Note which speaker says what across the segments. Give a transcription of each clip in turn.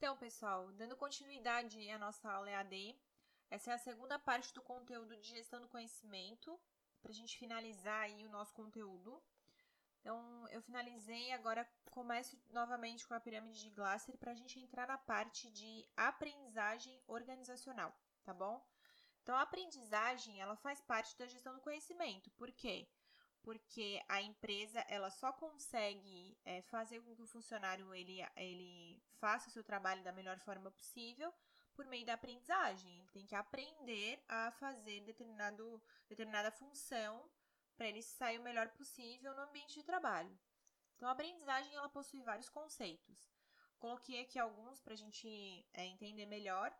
Speaker 1: Então, pessoal, dando continuidade à nossa aula EAD, essa é a segunda parte do conteúdo de gestão do conhecimento, para a gente finalizar aí o nosso conteúdo. Então, eu finalizei, agora começo novamente com a pirâmide de Glasser para a gente entrar na parte de aprendizagem organizacional, tá bom? Então, a aprendizagem, ela faz parte da gestão do conhecimento. Por quê? Porque a empresa, ela só consegue é, fazer com que o funcionário, ele, ele faça o seu trabalho da melhor forma possível por meio da aprendizagem. Ele tem que aprender a fazer determinado, determinada função para ele sair o melhor possível no ambiente de trabalho. Então, a aprendizagem, ela possui vários conceitos. Coloquei aqui alguns para a gente é, entender melhor.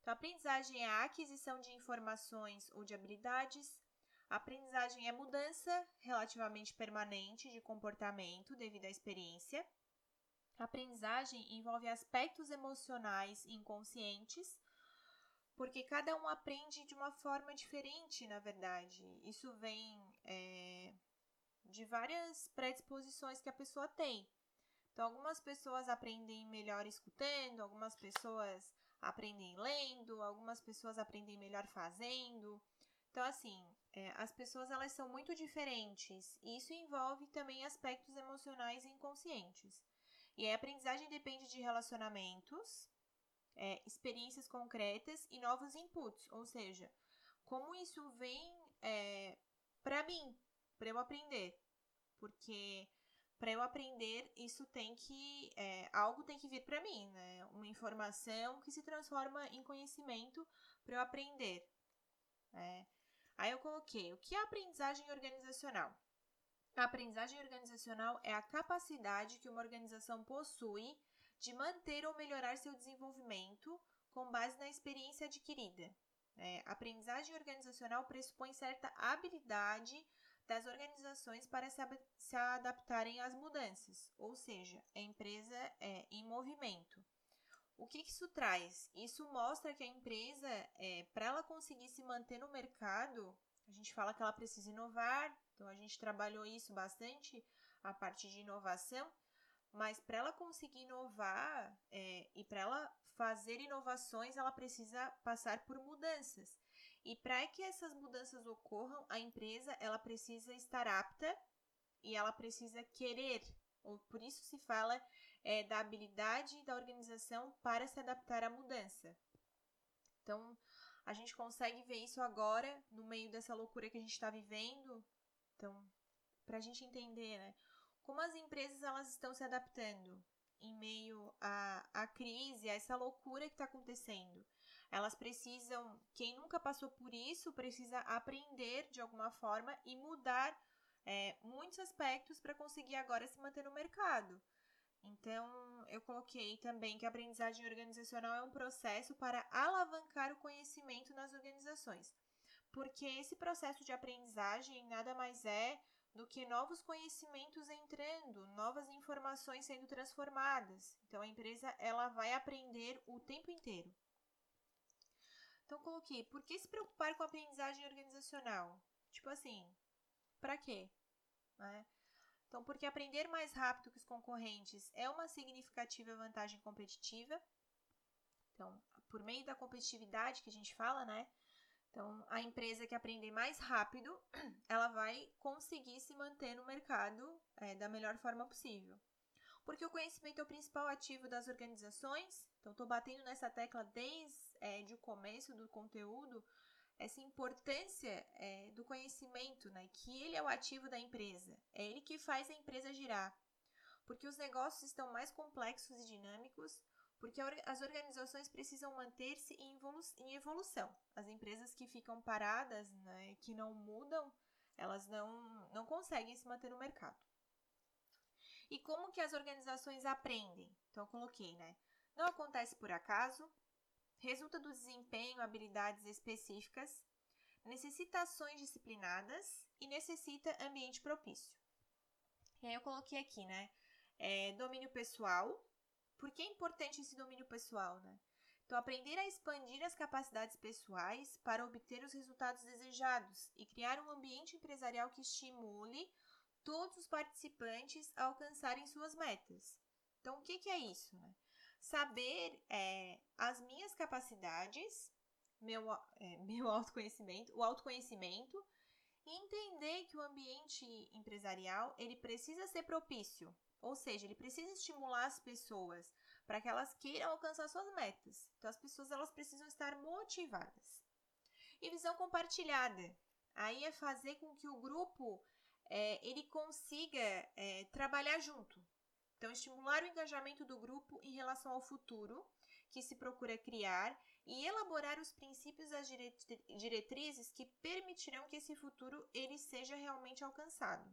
Speaker 1: Então, a aprendizagem é a aquisição de informações ou de habilidades. A aprendizagem é mudança relativamente permanente de comportamento devido à experiência. A aprendizagem envolve aspectos emocionais inconscientes, porque cada um aprende de uma forma diferente, na verdade. Isso vem é, de várias predisposições que a pessoa tem. Então, algumas pessoas aprendem melhor escutando, algumas pessoas aprendem lendo, algumas pessoas aprendem melhor fazendo. Então, assim, é, as pessoas elas são muito diferentes e isso envolve também aspectos emocionais e inconscientes. E a aprendizagem depende de relacionamentos, é, experiências concretas e novos inputs, ou seja, como isso vem é, para mim, para eu aprender. Porque para eu aprender, isso tem que. É, algo tem que vir para mim, né? Uma informação que se transforma em conhecimento para eu aprender. Né? Aí eu coloquei: o que é aprendizagem organizacional? A aprendizagem organizacional é a capacidade que uma organização possui de manter ou melhorar seu desenvolvimento com base na experiência adquirida. É, aprendizagem organizacional pressupõe certa habilidade das organizações para se, se adaptarem às mudanças, ou seja, a empresa é em movimento. O que, que isso traz? Isso mostra que a empresa, é, para ela conseguir se manter no mercado, a gente fala que ela precisa inovar, então a gente trabalhou isso bastante, a parte de inovação, mas para ela conseguir inovar é, e para ela fazer inovações, ela precisa passar por mudanças. E para que essas mudanças ocorram, a empresa ela precisa estar apta e ela precisa querer. Ou por isso se fala é, da habilidade da organização para se adaptar à mudança. Então, a gente consegue ver isso agora, no meio dessa loucura que a gente está vivendo. Então, para a gente entender, né? Como as empresas elas estão se adaptando em meio à, à crise, a essa loucura que está acontecendo? Elas precisam, quem nunca passou por isso, precisa aprender de alguma forma e mudar é, muitos aspectos para conseguir agora se manter no mercado. Então, eu coloquei também que a aprendizagem organizacional é um processo para alavancar o conhecimento nas organizações, porque esse processo de aprendizagem nada mais é do que novos conhecimentos entrando, novas informações sendo transformadas. Então a empresa ela vai aprender o tempo inteiro. Então coloquei, por que se preocupar com a aprendizagem organizacional? Tipo assim, para quê? Né? Então, porque aprender mais rápido que os concorrentes é uma significativa vantagem competitiva. Então, por meio da competitividade que a gente fala, né? Então, a empresa que aprender mais rápido, ela vai conseguir se manter no mercado é, da melhor forma possível. Porque o conhecimento é o principal ativo das organizações. Então, estou batendo nessa tecla desde é, de o começo do conteúdo, essa importância é, do conhecimento, né? Que ele é o ativo da empresa. É ele que faz a empresa girar. Porque os negócios estão mais complexos e dinâmicos, porque as organizações precisam manter-se em, evolu em, evolução. As empresas que ficam paradas, né, que não mudam, elas não, não conseguem se manter no mercado. E como que as organizações aprendem? Então, eu coloquei, né? Não acontece por acaso, resulta do desempenho, habilidades específicas, necessita ações disciplinadas e necessita ambiente propício. E aí eu coloquei aqui, né? É, domínio pessoal, por que é importante esse domínio pessoal, né? Então, aprender a expandir as capacidades pessoais para obter os resultados desejados e criar um ambiente empresarial que estimule todos os participantes a alcançarem suas metas. Então, o que, que é isso? Né? Saber é, as minhas capacidades, meu, é, meu autoconhecimento, o autoconhecimento, e entender que o ambiente empresarial ele precisa ser propício, ou seja, ele precisa estimular as pessoas para que elas queiram alcançar suas metas. Então, as pessoas elas precisam estar motivadas. E visão compartilhada, aí é fazer com que o grupo é, ele consiga é, trabalhar junto. Então, estimular o engajamento do grupo em relação ao futuro que se procura criar e elaborar os princípios e as diretrizes que permitirão que esse futuro ele seja realmente alcançado.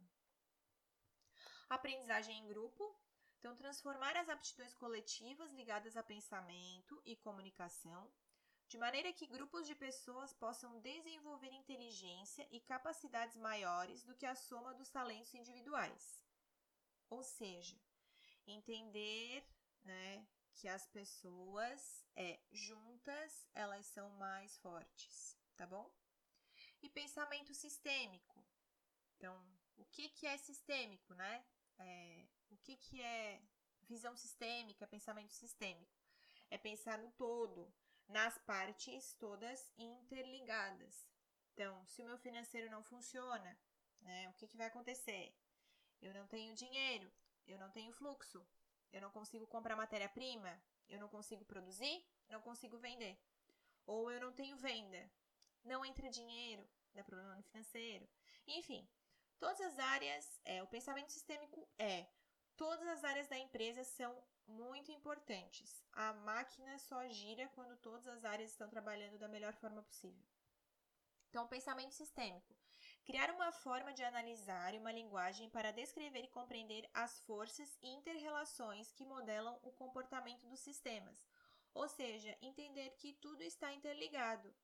Speaker 1: Aprendizagem em grupo. Então, transformar as aptidões coletivas ligadas a pensamento e comunicação de maneira que grupos de pessoas possam desenvolver inteligência e capacidades maiores do que a soma dos talentos individuais. Ou seja, entender né, que as pessoas é, juntas elas são mais fortes, tá bom? E pensamento sistêmico. Então, o que, que é sistêmico, né? É, o que, que é visão sistêmica, pensamento sistêmico? É pensar no todo, nas partes todas interligadas. Então, se o meu financeiro não funciona, né, o que, que vai acontecer? Eu não tenho dinheiro, eu não tenho fluxo, eu não consigo comprar matéria-prima, eu não consigo produzir, não consigo vender. Ou eu não tenho venda, não entra dinheiro, dá problema no financeiro. Enfim, todas as áreas, é, o pensamento sistêmico é todas as áreas da empresa são muito importantes. A máquina só gira quando todas as áreas estão trabalhando da melhor forma possível. Então, pensamento sistêmico. Criar uma forma de analisar e uma linguagem para descrever e compreender as forças e interrelações que modelam o comportamento dos sistemas. Ou seja, entender que tudo está interligado,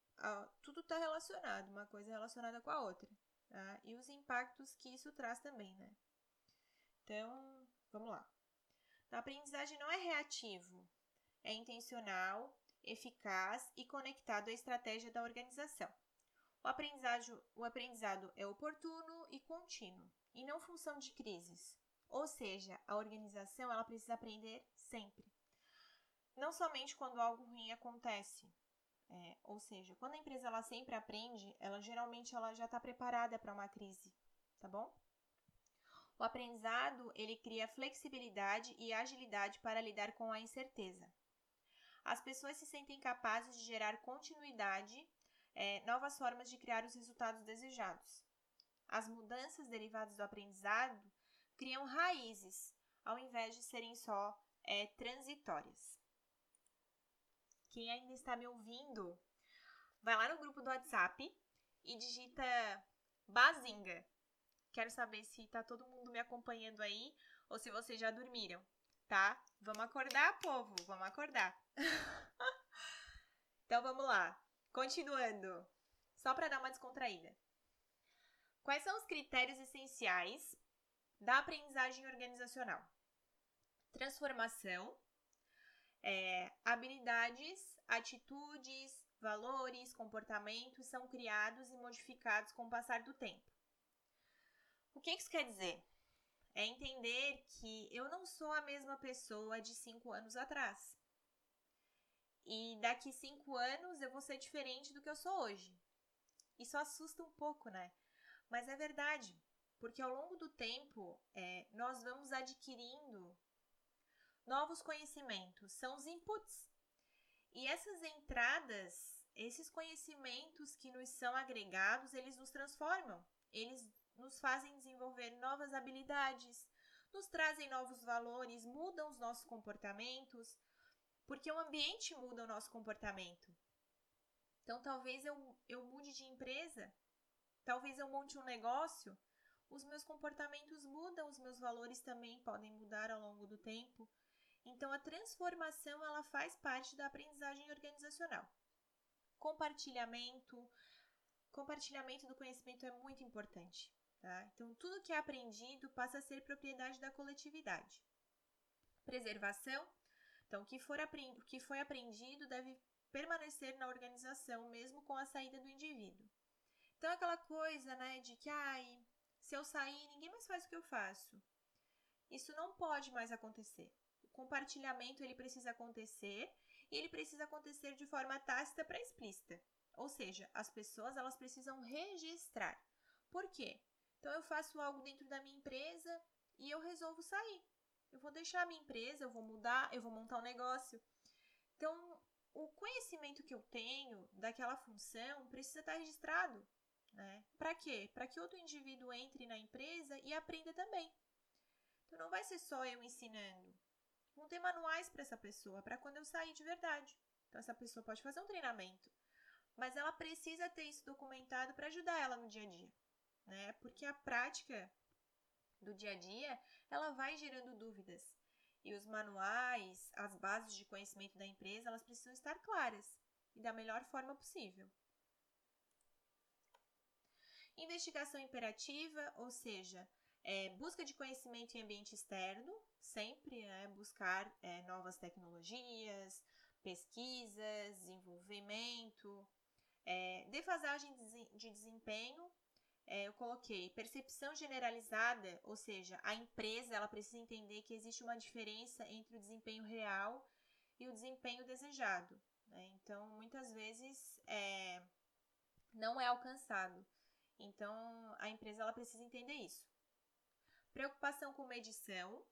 Speaker 1: tudo está relacionado, uma coisa relacionada com a outra. Tá? E os impactos que isso traz também, né? Então, vamos lá. A aprendizagem não é reativo, é intencional, eficaz e conectado à estratégia da organização. O aprendizado, o aprendizado é oportuno e contínuo, e não função de crises. Ou seja, a organização ela precisa aprender sempre. Não somente quando algo ruim acontece. É, ou seja, quando a empresa ela sempre aprende, ela geralmente ela já está preparada para uma crise, tá bom? O aprendizado ele cria flexibilidade e agilidade para lidar com a incerteza. As pessoas se sentem capazes de gerar continuidade, é, novas formas de criar os resultados desejados. As mudanças derivadas do aprendizado criam raízes, ao invés de serem só é, transitórias. Quem ainda está me ouvindo, vai lá no grupo do WhatsApp e digita Bazinga Quero saber se tá todo mundo me acompanhando aí ou se vocês já dormiram, tá? Vamos acordar, povo, vamos acordar. então vamos lá. Continuando, só para dar uma descontraída. Quais são os critérios essenciais da aprendizagem organizacional? Transformação, é, habilidades, atitudes, valores, comportamentos são criados e modificados com o passar do tempo. O que isso quer dizer? É entender que eu não sou a mesma pessoa de cinco anos atrás. E daqui cinco anos eu vou ser diferente do que eu sou hoje. Isso assusta um pouco, né? Mas é verdade, porque ao longo do tempo é, nós vamos adquirindo novos conhecimentos, são os inputs. E essas entradas, esses conhecimentos que nos são agregados, eles nos transformam, eles nos fazem desenvolver novas habilidades, nos trazem novos valores, mudam os nossos comportamentos, porque o ambiente muda o nosso comportamento. Então, talvez eu, eu mude de empresa, talvez eu monte um negócio, os meus comportamentos mudam, os meus valores também podem mudar ao longo do tempo. Então, a transformação ela faz parte da aprendizagem organizacional. Compartilhamento, compartilhamento do conhecimento é muito importante. Tá? Então, tudo que é aprendido passa a ser propriedade da coletividade. Preservação. Então, o que, for o que foi aprendido deve permanecer na organização, mesmo com a saída do indivíduo. Então, aquela coisa né, de que, ai, se eu sair, ninguém mais faz o que eu faço. Isso não pode mais acontecer. compartilhamento ele precisa acontecer e ele precisa acontecer de forma tácita para explícita. Ou seja, as pessoas elas precisam registrar. Por quê? Então eu faço algo dentro da minha empresa e eu resolvo sair. Eu vou deixar a minha empresa, eu vou mudar, eu vou montar um negócio. Então, o conhecimento que eu tenho daquela função precisa estar registrado. Né? Para quê? Para que outro indivíduo entre na empresa e aprenda também. Então, não vai ser só eu ensinando. Vão ter manuais para essa pessoa, para quando eu sair de verdade. Então, essa pessoa pode fazer um treinamento, mas ela precisa ter isso documentado para ajudar ela no dia a dia. Né? Porque a prática do dia a dia, ela vai gerando dúvidas. E os manuais, as bases de conhecimento da empresa, elas precisam estar claras e da melhor forma possível. Investigação imperativa, ou seja, é, busca de conhecimento em ambiente externo, sempre né, buscar é, novas tecnologias, pesquisas, desenvolvimento, é, defasagem de desempenho é, eu coloquei percepção generalizada, ou seja, a empresa ela precisa entender que existe uma diferença entre o desempenho real e o desempenho desejado. Né? Então, muitas vezes é, não é alcançado. Então, a empresa ela precisa entender isso. Preocupação com medição,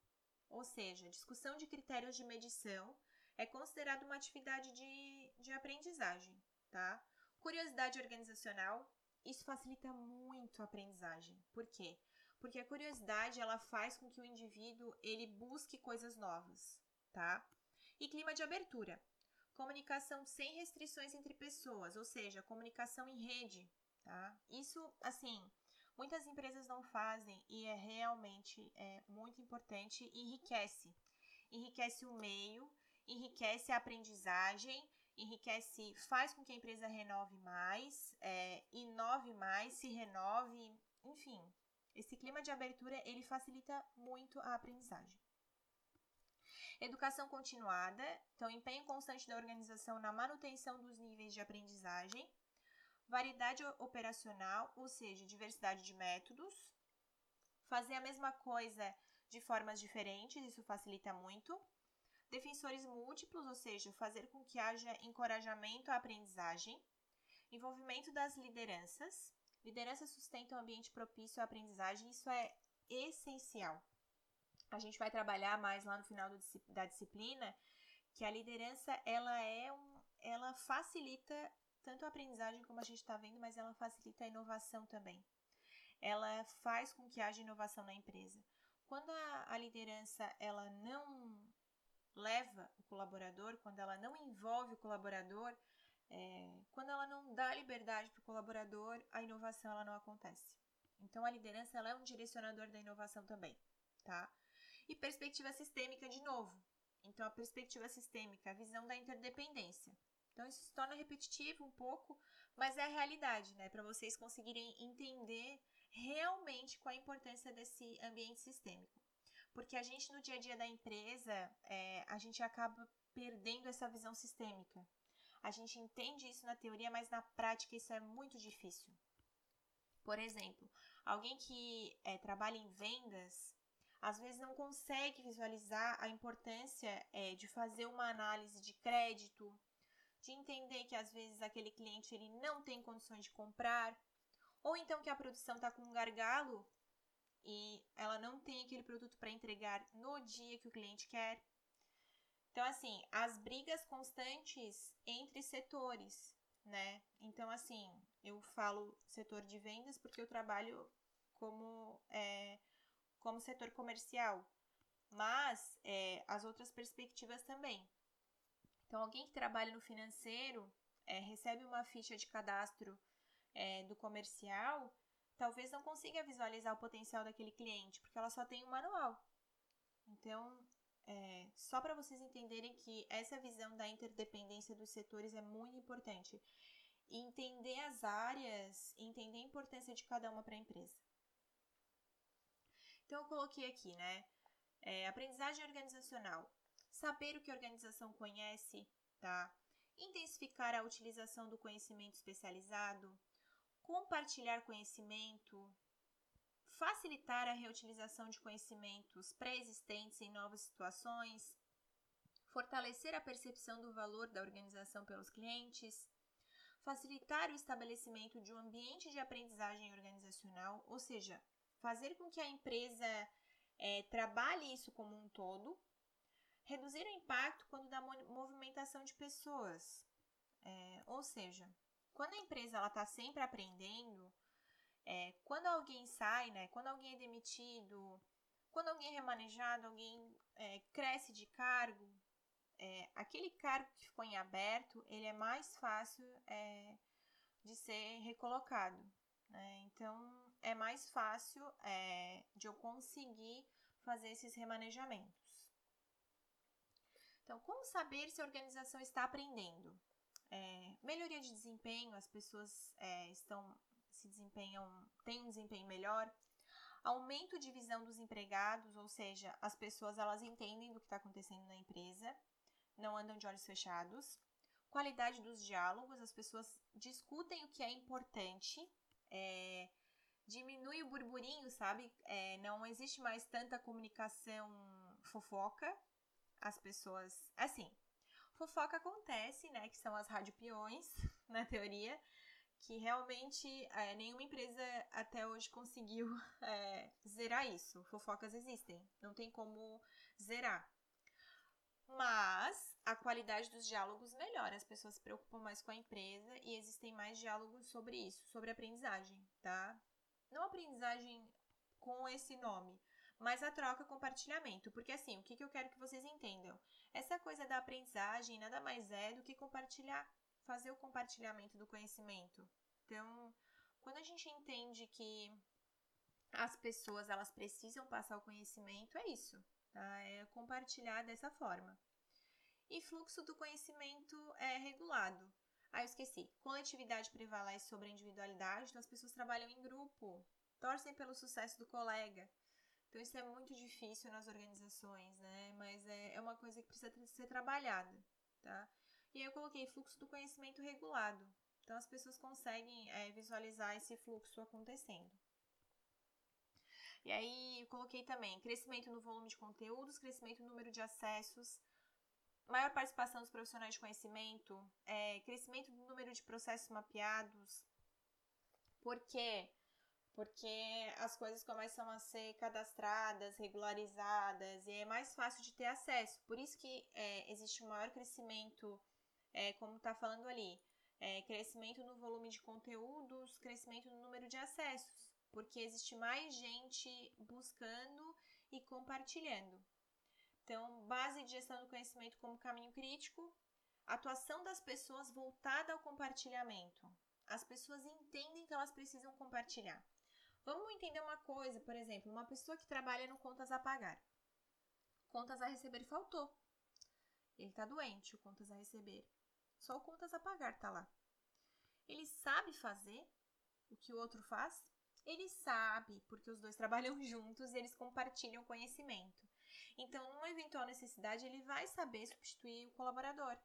Speaker 1: ou seja, discussão de critérios de medição é considerado uma atividade de, de aprendizagem, tá? Curiosidade organizacional, isso facilita muito a aprendizagem. Por quê? Porque a curiosidade ela faz com que o indivíduo ele busque coisas novas, tá? E clima de abertura. Comunicação sem restrições entre pessoas, ou seja, comunicação em rede, tá? Isso, assim, muitas empresas não fazem e é realmente é muito importante enriquece. Enriquece o meio, enriquece a aprendizagem enriquece, faz com que a empresa renove mais, é, inove mais, se renove, enfim. Esse clima de abertura ele facilita muito a aprendizagem. Educação continuada, então empenho constante da organização na manutenção dos níveis de aprendizagem. Variedade operacional, ou seja, diversidade de métodos. Fazer a mesma coisa de formas diferentes, isso facilita muito defensores múltiplos, ou seja, fazer com que haja encorajamento à aprendizagem, envolvimento das lideranças. Liderança sustenta um ambiente propício à aprendizagem, isso é essencial. A gente vai trabalhar mais lá no final do, da disciplina que a liderança ela é um, ela facilita tanto a aprendizagem como a gente está vendo, mas ela facilita a inovação também. Ela faz com que haja inovação na empresa. Quando a, a liderança ela não leva o colaborador, quando ela não envolve o colaborador, é, quando ela não dá liberdade para o colaborador, a inovação ela não acontece. Então a liderança ela é um direcionador da inovação também, tá? E perspectiva sistêmica de novo. Então a perspectiva sistêmica, a visão da interdependência. Então isso se torna repetitivo um pouco, mas é a realidade, né? Para vocês conseguirem entender realmente qual a importância desse ambiente sistêmico. Porque a gente, no dia a dia da empresa, é, a gente acaba perdendo essa visão sistêmica. A gente entende isso na teoria, mas na prática isso é muito difícil. Por exemplo, alguém que é, trabalha em vendas, às vezes não consegue visualizar a importância é, de fazer uma análise de crédito, de entender que às vezes aquele cliente ele não tem condições de comprar, ou então que a produção está com um gargalo e ela não tem aquele produto para entregar no dia que o cliente quer. Então, assim, as brigas constantes entre setores, né? Então, assim, eu falo setor de vendas porque eu trabalho como, é, como setor comercial, mas é, as outras perspectivas também. Então, alguém que trabalha no financeiro é, recebe uma ficha de cadastro é, do comercial talvez não consiga visualizar o potencial daquele cliente, porque ela só tem um manual. Então, é, só para vocês entenderem que essa visão da interdependência dos setores é muito importante. entender as áreas, entender a importância de cada uma para a empresa. Então, eu coloquei aqui, né? É, aprendizagem organizacional. Saber o que a organização conhece, tá? Intensificar a utilização do conhecimento especializado, compartilhar conhecimento, facilitar a reutilização de conhecimentos pré-existentes em novas situações, fortalecer a percepção do valor da organização pelos clientes, facilitar o estabelecimento de um ambiente de aprendizagem organizacional, ou seja, fazer com que a empresa é, trabalhe isso como um todo, reduzir o impacto quando da movimentação de pessoas, é, ou seja, quando a empresa está sempre aprendendo, é, quando alguém sai, né, quando alguém é demitido, quando alguém é remanejado, alguém é, cresce de cargo, é, aquele cargo que ficou em aberto, ele é mais fácil é, de ser recolocado. Né? Então, é mais fácil é, de eu conseguir fazer esses remanejamentos. Então, como saber se a organização está aprendendo? É, melhoria de desempenho, as pessoas é, estão se desempenham, têm um desempenho melhor. Aumento de visão dos empregados, ou seja, as pessoas elas entendem do que está acontecendo na empresa, não andam de olhos fechados. Qualidade dos diálogos, as pessoas discutem o que é importante, é, diminui o burburinho, sabe? É, não existe mais tanta comunicação fofoca. As pessoas. Assim, fofoca acontece, né? Que são as radiopiões, na teoria, que realmente é, nenhuma empresa até hoje conseguiu é, zerar isso. Fofocas existem, não tem como zerar. Mas a qualidade dos diálogos melhora, as pessoas se preocupam mais com a empresa e existem mais diálogos sobre isso, sobre aprendizagem, tá? Não aprendizagem com esse nome, mas a troca compartilhamento. Porque assim, o que, que eu quero que vocês entendam? Essa coisa da aprendizagem nada mais é do que compartilhar, fazer o compartilhamento do conhecimento. Então, quando a gente entende que as pessoas elas precisam passar o conhecimento, é isso, tá? É compartilhar dessa forma. E fluxo do conhecimento é regulado. Ah, eu esqueci. Coletividade prevalece sobre a individualidade, então as pessoas trabalham em grupo, torcem pelo sucesso do colega. Então isso é muito difícil nas organizações, né? Mas é, é uma coisa que precisa ser trabalhada, tá? E aí eu coloquei fluxo do conhecimento regulado. Então as pessoas conseguem é, visualizar esse fluxo acontecendo. E aí coloquei também crescimento no volume de conteúdos, crescimento no número de acessos, maior participação dos profissionais de conhecimento, é, crescimento do número de processos mapeados. Por quê? Porque as coisas começam a ser cadastradas, regularizadas e é mais fácil de ter acesso. Por isso que é, existe um maior crescimento, é, como está falando ali, é, crescimento no volume de conteúdos, crescimento no número de acessos, porque existe mais gente buscando e compartilhando. Então, base de gestão do conhecimento como caminho crítico, atuação das pessoas voltada ao compartilhamento. As pessoas entendem que elas precisam compartilhar. Vamos entender uma coisa, por exemplo, uma pessoa que trabalha no contas a pagar. Contas a receber faltou. Ele está doente, o contas a receber. Só o contas a pagar está lá. Ele sabe fazer o que o outro faz? Ele sabe, porque os dois trabalham juntos e eles compartilham conhecimento. Então, numa eventual necessidade, ele vai saber substituir o colaborador.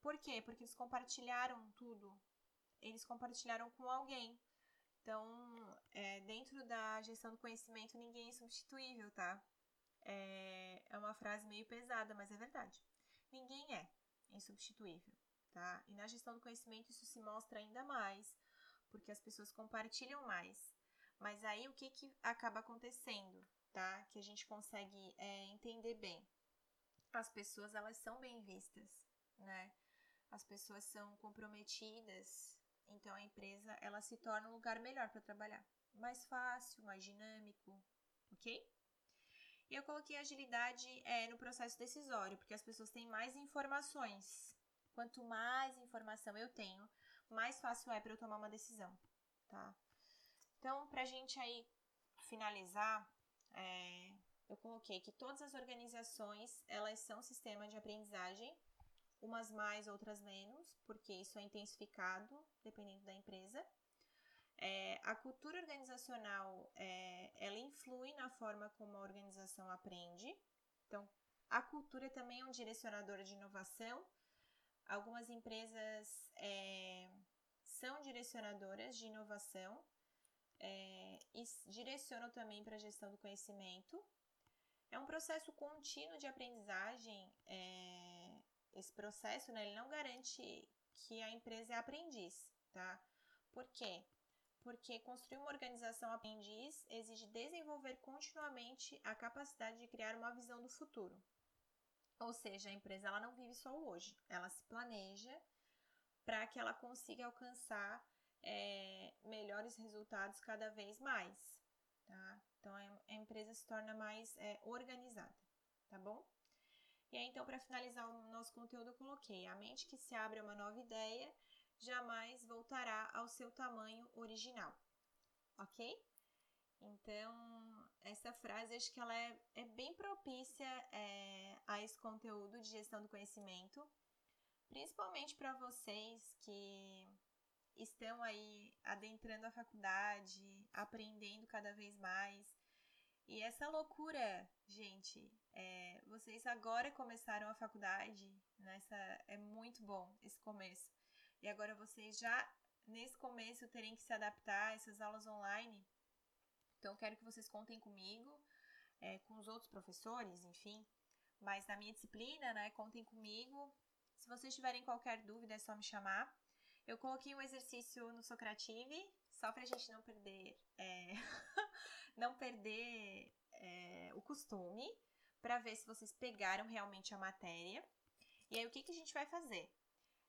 Speaker 1: Por quê? Porque eles compartilharam tudo. Eles compartilharam com alguém. Então, é, dentro da gestão do conhecimento, ninguém é substituível, tá? É, é uma frase meio pesada, mas é verdade. Ninguém é insubstituível, tá? E na gestão do conhecimento isso se mostra ainda mais, porque as pessoas compartilham mais. Mas aí o que, que acaba acontecendo? tá? Que a gente consegue é, entender bem. As pessoas, elas são bem vistas, né? As pessoas são comprometidas, então a empresa, ela se torna um lugar melhor para trabalhar. Mais fácil, mais dinâmico, ok? E eu coloquei agilidade é, no processo decisório, porque as pessoas têm mais informações. Quanto mais informação eu tenho, mais fácil é para eu tomar uma decisão, tá? Então, para a gente aí finalizar, é, eu coloquei que todas as organizações elas são sistema de aprendizagem, umas mais, outras menos, porque isso é intensificado dependendo da empresa. É, a cultura organizacional é, ela influi na forma como a organização aprende. Então, a cultura também é um direcionador de inovação. Algumas empresas é, são direcionadoras de inovação, é, e direcionam também para a gestão do conhecimento. É um processo contínuo de aprendizagem é, esse processo, né, ele não garante que a empresa é aprendiz, tá? Por quê? Porque construir uma organização aprendiz exige desenvolver continuamente a capacidade de criar uma visão do futuro. Ou seja, a empresa ela não vive só o hoje, ela se planeja para que ela consiga alcançar é, melhores resultados cada vez mais, tá? Então a empresa se torna mais é, organizada, tá bom? E aí, então, para finalizar o nosso conteúdo, eu coloquei: a mente que se abre a uma nova ideia jamais voltará ao seu tamanho original, ok? Então, essa frase acho que ela é, é bem propícia é, a esse conteúdo de gestão do conhecimento, principalmente para vocês que estão aí adentrando a faculdade, aprendendo cada vez mais. E essa loucura, gente, é, vocês agora começaram a faculdade, nessa é muito bom esse começo. E agora vocês já nesse começo terem que se adaptar a essas aulas online. Então quero que vocês contem comigo, é, com os outros professores, enfim. Mas na minha disciplina, né, contem comigo. Se vocês tiverem qualquer dúvida, é só me chamar. Eu coloquei um exercício no Socrative, só para a gente não perder, é, não perder é, o costume, para ver se vocês pegaram realmente a matéria. E aí, o que, que a gente vai fazer?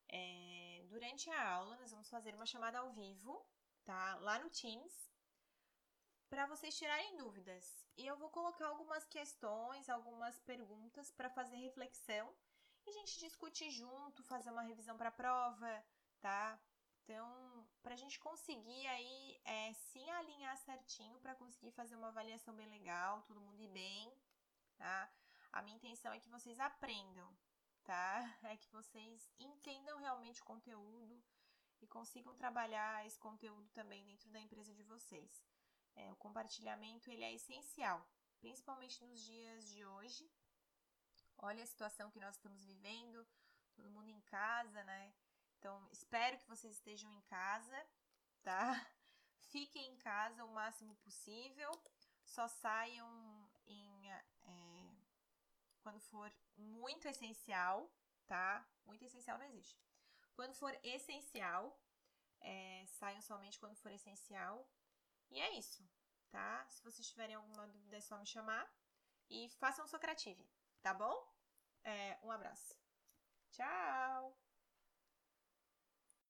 Speaker 1: É, durante a aula, nós vamos fazer uma chamada ao vivo, tá? Lá no Teams, para vocês tirarem dúvidas. E eu vou colocar algumas questões, algumas perguntas para fazer reflexão e a gente discutir junto, fazer uma revisão para a prova, tá? Então, para a gente conseguir aí é, se alinhar certinho para conseguir fazer uma avaliação bem legal, todo mundo ir bem, tá? A minha intenção é que vocês aprendam, tá? É que vocês entendam realmente o conteúdo e consigam trabalhar esse conteúdo também dentro da empresa de vocês. É, o compartilhamento ele é essencial, principalmente nos dias de hoje. Olha a situação que nós estamos vivendo, todo mundo em casa, né? Então, espero que vocês estejam em casa, tá? Fiquem em casa o máximo possível, só saiam em, é, quando for muito essencial, tá? Muito essencial não existe. Quando for essencial, é, saiam somente quando for essencial. E é isso, tá? Se vocês tiverem alguma dúvida, é só me chamar. E façam o Socrative, tá bom? É, um abraço. Tchau!